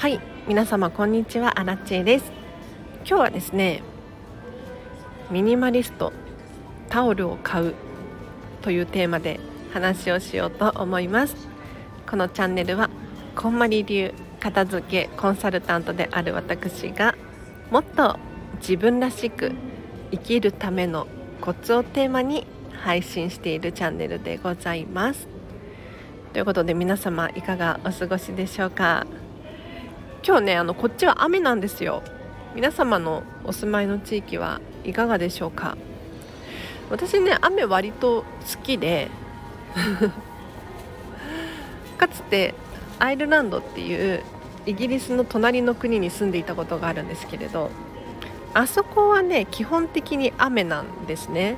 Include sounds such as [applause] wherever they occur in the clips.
はい皆様こんにちはアラチェです。今日はですねミニマリストタオルを買うというテーマで話をしようと思います。このチャンネルはこんまり流片付けコンサルタントである私がもっと自分らしく生きるためのコツをテーマに配信しているチャンネルでございます。ということで皆様いかがお過ごしでしょうか？今日ねあのこっちは雨なんですよ。皆様のお住まいの地域はいかがでしょうか？私ね雨割と好きで [laughs] かつてアイルランドっていうイギリスの隣の国に住んでいたことがあるんですけれどあそこはね基本的に雨なんですね。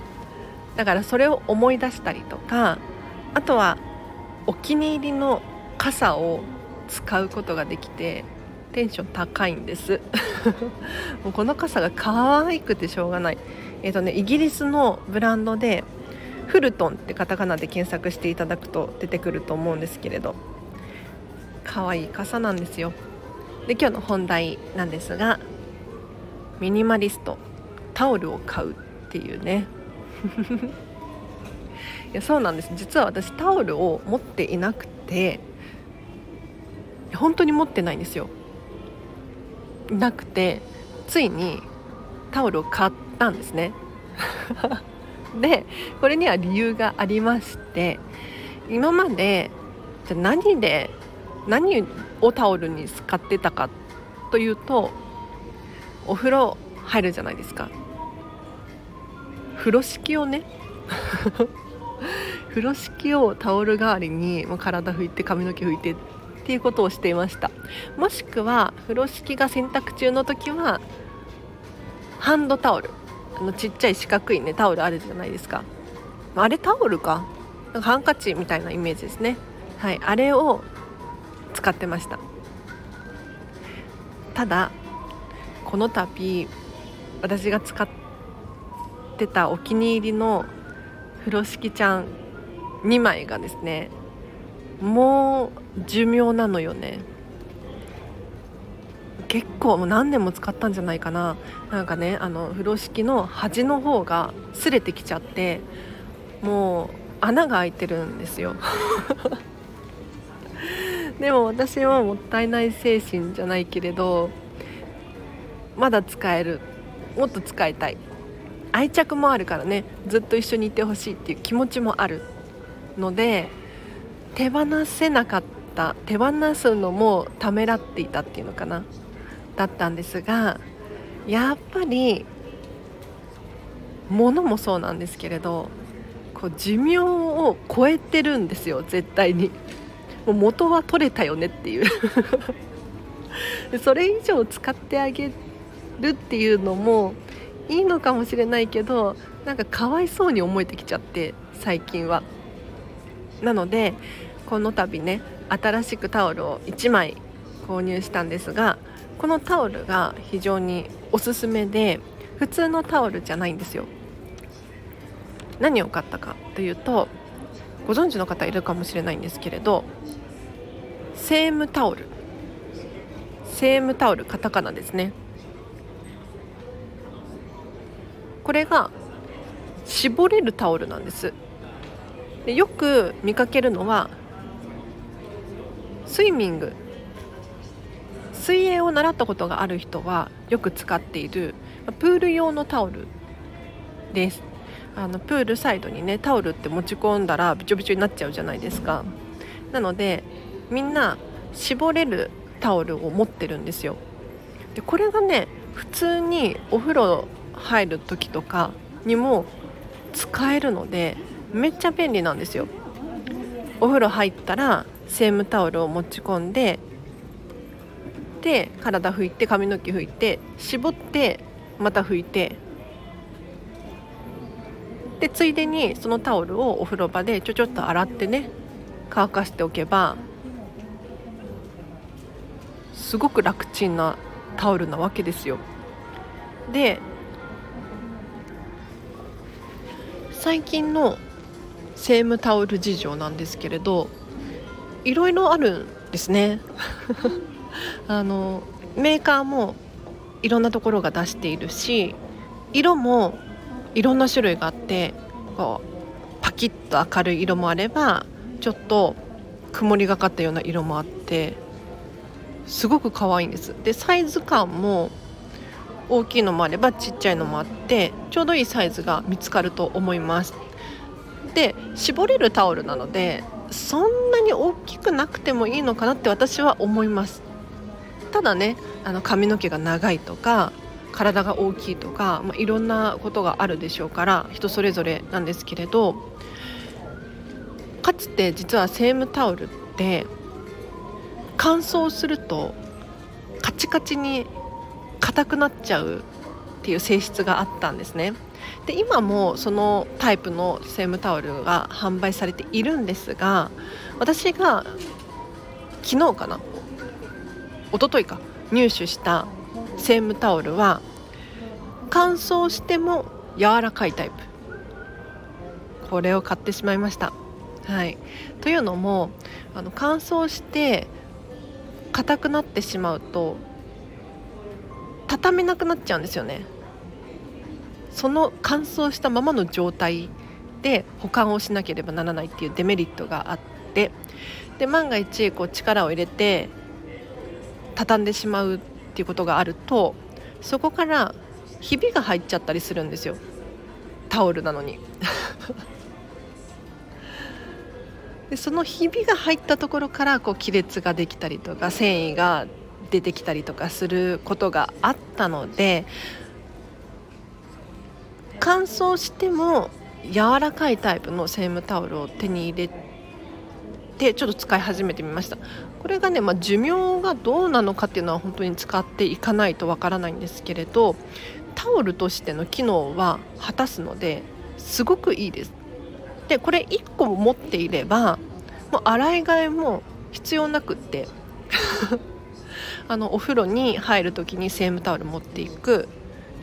だからそれを思い出したりとかあとはお気に入りの傘を使うことができてテンション高いんです。[laughs] もうこの傘が可愛くてしょうがない。えっ、ー、とねイギリスのブランドでフルトンってカタカナで検索していただくと出てくると思うんですけれど可愛い傘なんですよ。で今日の本題なんですがミニマリストタオルを買うっていうね。[laughs] いやそうなんです。実は私タオルを持っていなくて本当に持ってないんですよ。なくてついにタオルを買ったんですね。[laughs] でこれには理由がありまして今までじゃ何で何をタオルに使ってたかというとお風呂入るじゃないですか。風呂敷をね。[laughs] 風呂敷をタオル代わりに体拭いて髪の毛拭いてっっていうことをしていました。もしくは風呂敷が洗濯中の時はハンドタオル。あのちっちゃい四角いねタオルあるじゃないですか。あれタオルか？なんかハンカチみたいなイメージですね。はいあれを使ってました。ただこの度私が使ってたお気に入りの風呂敷ちゃん2枚がですねもう寿命なのよね。結構もう何年も使ったんじゃないかな。なんかねあの風呂敷の端の方が擦れてきちゃってもう穴が開いてるんですよ。[laughs] でも私はもったいない精神じゃないけれどまだ使える。もっと使いたい。愛着もあるからね。ずっと一緒にいてほしいっていう気持ちもあるので手放せなかったた手放すのもためらっていたっていうのかなだったんですがやっぱり物もそうなんですけれどこう寿命を超えてるんですよ絶対にもう元は取れたよねっていうそれ以上使ってあげるっていうのもいいのかもしれないけどなんかかわいそうに思えてきちゃって最近はなのでこの度ね新しくタオルを1枚購入したんですがこのタオルが非常におすすめで普通のタオルじゃないんですよ。何を買ったかというとご存知の方いるかもしれないんですけれどセームタオル。セームタオルカタカナですね。これが絞れるタオルなんです。でよく見かけるのはスイミング。水泳を習ったことがある人はよく使っているプール用のタオルです。あのプールサイドにねタオルって持ち込んだらびちょびちょになっちゃうじゃないですか。なのでみんな絞れるタオルを持ってるんですよ。でこれがね普通にお風呂入る時とかにも使えるのでめっちゃ便利なんですよ。お風呂入ったらセームタオルを持ち込んでで体拭いて髪の毛拭いて絞ってまた拭いてでついでにそのタオルをお風呂場でちょちょっと洗ってね乾かしておけばすごく楽ちんなタオルなわけですよ。で最近のセームタオル事情なんですけれどいろいろあるんですね。[laughs] あのメーカーもいろんなところが出しているし色もいろんな種類があってこうパキッと明るい色もあればちょっと曇りがかったような色もあってすごく可愛いんです。でサイズ感も大きいのもあればちっちゃいのもあってちょうどいいサイズが見つかると思います。で絞れるタオルなのでそんなに大きくなくてもいいのかなって私は思います。ただねあの髪の毛が長いとか体が大きいとか、まあ、いろんなことがあるでしょうから人それぞれなんですけれどかつて実はセームタオルって乾燥するとカチカチに硬くなっちゃうっていう性質があったんですね。で今もそのタイプのセームタオルが販売されているんですが私が昨日かな一昨日か入手したセームタオルは乾燥しても柔らかいタイプ。これを買ってしまいました。はい。というのもあの乾燥して硬くなってしまうと畳めなくなっちゃうんですよね。その乾燥したままの状態で保管をしなければならないっていうデメリットがあってで万が一こう力を入れて畳んでしまうっていうことがあるとそこからひびが入っちゃったりするんですよ。タオルなのに。[laughs] でそのひびが入ったところからこう亀裂ができたりとか繊維が出てきたりとかすることがあったので乾燥しても柔らかいタイプのセームタオルを手に入れてちょっと使い始めてみました。これがね、まあ、寿命がどうなのかっていうのは本当に使っていかないとわからないんですけれどタオルとしての機能は果たすのですごくいいです。でこれ1個持っていればもう洗い替えも必要なくって [laughs] あのお風呂に入る時にセームタオル持っていく。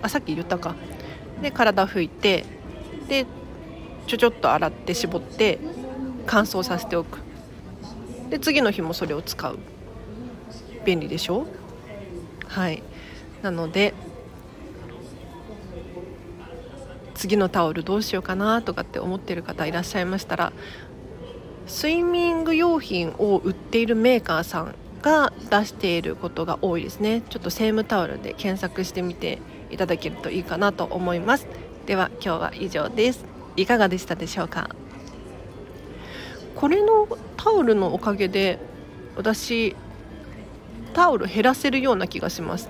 あさっき言ったか。で体拭いてでちょちょっと洗って絞って乾燥させておく。で次の日もそれを使う。便利でしょ？はい。なので次のタオルどうしようかなとかって思ってる方いらっしゃいましたらスイミング用品を売っているメーカーさんが出していることが多いですね。ちょっとセームタオルで検索してみていただけるといいかなと思います。では今日は以上です。いかがでしたでしょうか？これのタオルのおかげで私タオル減らせるような気がします。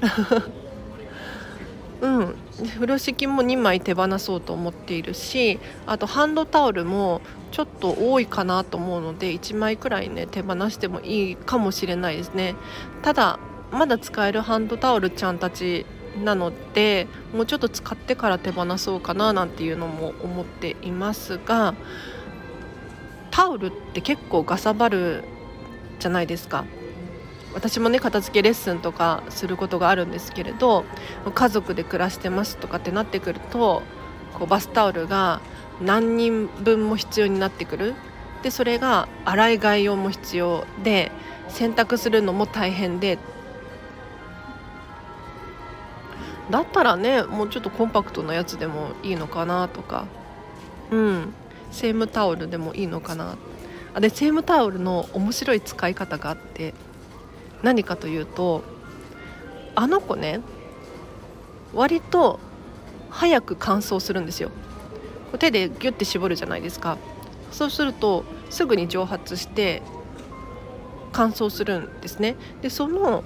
[laughs] うん。風呂敷も2枚手放そうと思っているしあとハンドタオルもちょっと多いかなと思うので1枚くらいね手放してもいいかもしれないですね。ただまだ使えるハンドタオルちゃんたちなのでもうちょっと使ってから手放そうかななんていうのも思っていますがタオルって結構ガサバるじゃないですか。私もね片付けレッスンとかすることがあるんですけれど家族で暮らしてますとかってなってくるとこうバスタオルが何人分も必要になってくる。でそれが洗い替え用も必要で洗濯するのも大変でだったらねもうちょっとコンパクトなやつでもいいのかなとか。うん。セームタオルでもいいのかな。あでセームタオルの面白い使い方があって何かというとあの子ね割と早く乾燥するんですよ。手でギュッて絞るじゃないですか。そうするとすぐに蒸発して乾燥するんですね。でその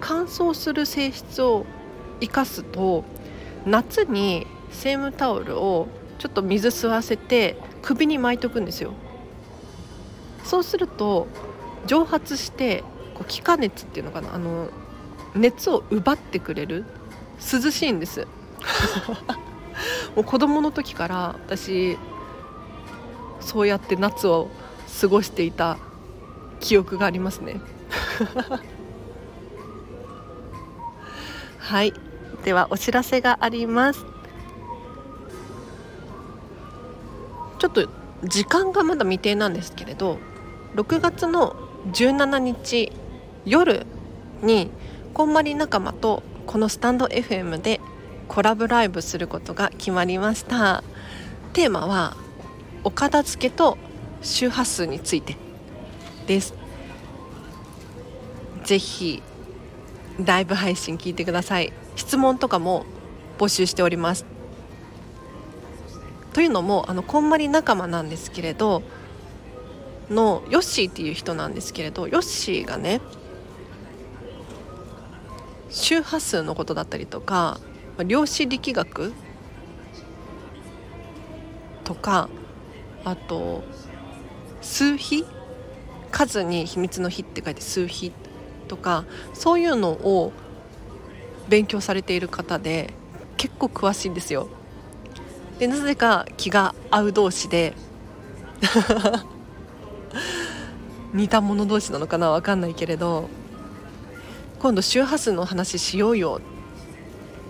乾燥する性質を生かすと夏にセームタオルをちょっと水吸わせて首に巻いとくんですよ。そうすると蒸発してこう気化熱っていうのかなあの熱を奪ってくれる涼しいんです。[laughs] もう子供の時から私そうやって夏を過ごしていた記憶がありますね。[laughs] はいではお知らせがあります。ちょっと時間がまだ未定なんですけれど6月の17日夜にこんまり仲間とこのスタンド FM でコラボライブすることが決まりました。テーマはお片付けと周波数についてです。ぜひライブ配信聞いてください。質問とかも募集しております。というのもあのこんまり仲間なんですけれどのヨッシーっていう人なんですけれどヨッシーがね周波数のことだったりとか量子力学とかあと数比数に秘密の比って書いて数比とかそういうのを勉強されている方で結構詳しいんですよ。でなぜか気が合う同士で [laughs] 似た者同士なのかな分かんないけれど今度周波数の話しようよ。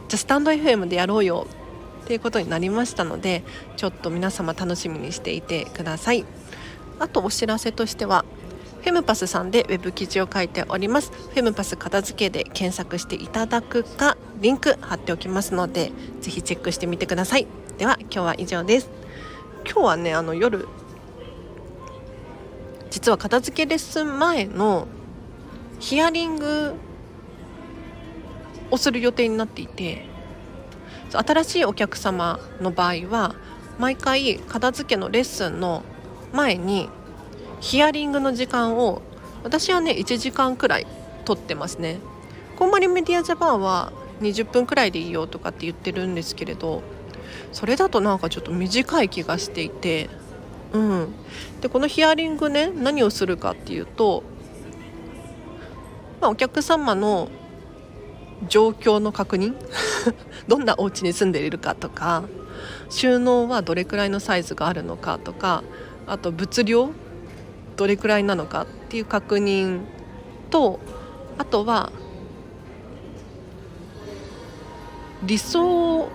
じゃあスタンド FM でやろうよ。っていうことになりましたのでちょっと皆様楽しみにしていてください。あとお知らせとしてはフェムパスさんでウェブ記事を書いております。フェムパス片付けで検索していただくかリンク貼っておきますのでぜひチェックしてみてください。では今日は以上です。今日はねあの夜実は片付けレッスン前のヒアリングをする予定になっていて新しいお客様の場合は毎回片付けのレッスンの前にヒアリングの時間を私はね1時間くらい取ってますね。こんまりメディアジャパンは20分くらいでいいよとかって言ってるんですけれどそれだとなんかちょっと短い気がしていてうん。でこのヒアリングね何をするかっていうと、まあ、お客様の状況の確認 [laughs] どんなお家に住んでいるかとか収納はどれくらいのサイズがあるのかとかあと物量どれくらいなのかっていう確認とあとは理想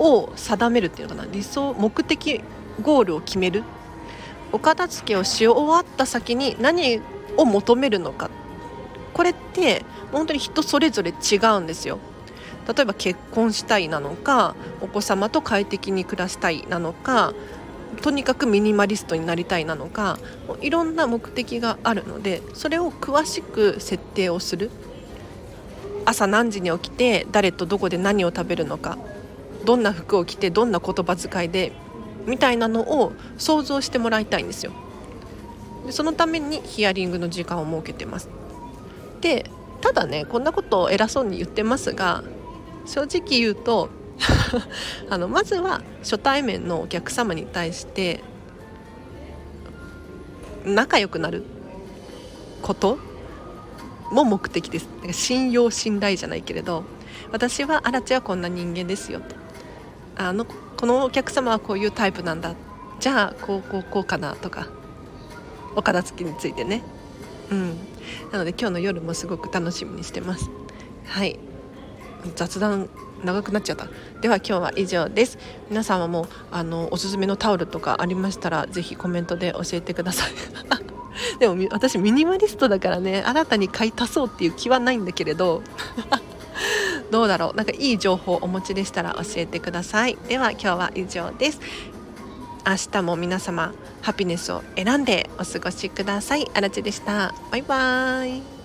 を定めるっていうのかな。理想目的ゴールを決める。お片付けをし終わった先に何を求めるのか。これって本当に人それぞれ違うんですよ。例えば結婚したいなのかお子様と快適に暮らしたいなのかとにかくミニマリストになりたいなのかいろんな目的があるのでそれを詳しく設定をする。朝何時に起きて誰とどこで何を食べるのかどんな服を着てどんな言葉遣いでみたいなのを想像してもらいたいんですよ。でそのためにヒアリングの時間を設けてます。でただねこんなことを偉そうに言ってますが正直言うとあのまずは初対面のお客様に対して仲良くなることも目的です。信用信頼じゃないけれど私はアラチはこんな人間ですよと。あのこのお客様はこういうタイプなんだ。じゃあこうこうこうかなとかお片付けについてね。うん。なので今日の夜もすごく楽しみにしてます。はい。雑談長くなっちゃった。では今日は以上です。皆様もあのおすすめのタオルとかありましたらぜひコメントで教えてください。[laughs] でも私ミニマリストだからね新たに買い足そうっていう気はないんだけれど。[laughs] どうだろう？なんかいい情報をお持ちでしたら教えてください。では今日は以上です。明日も皆様ハピネスを選んでお過ごしください。あらちでした。バイバーイ。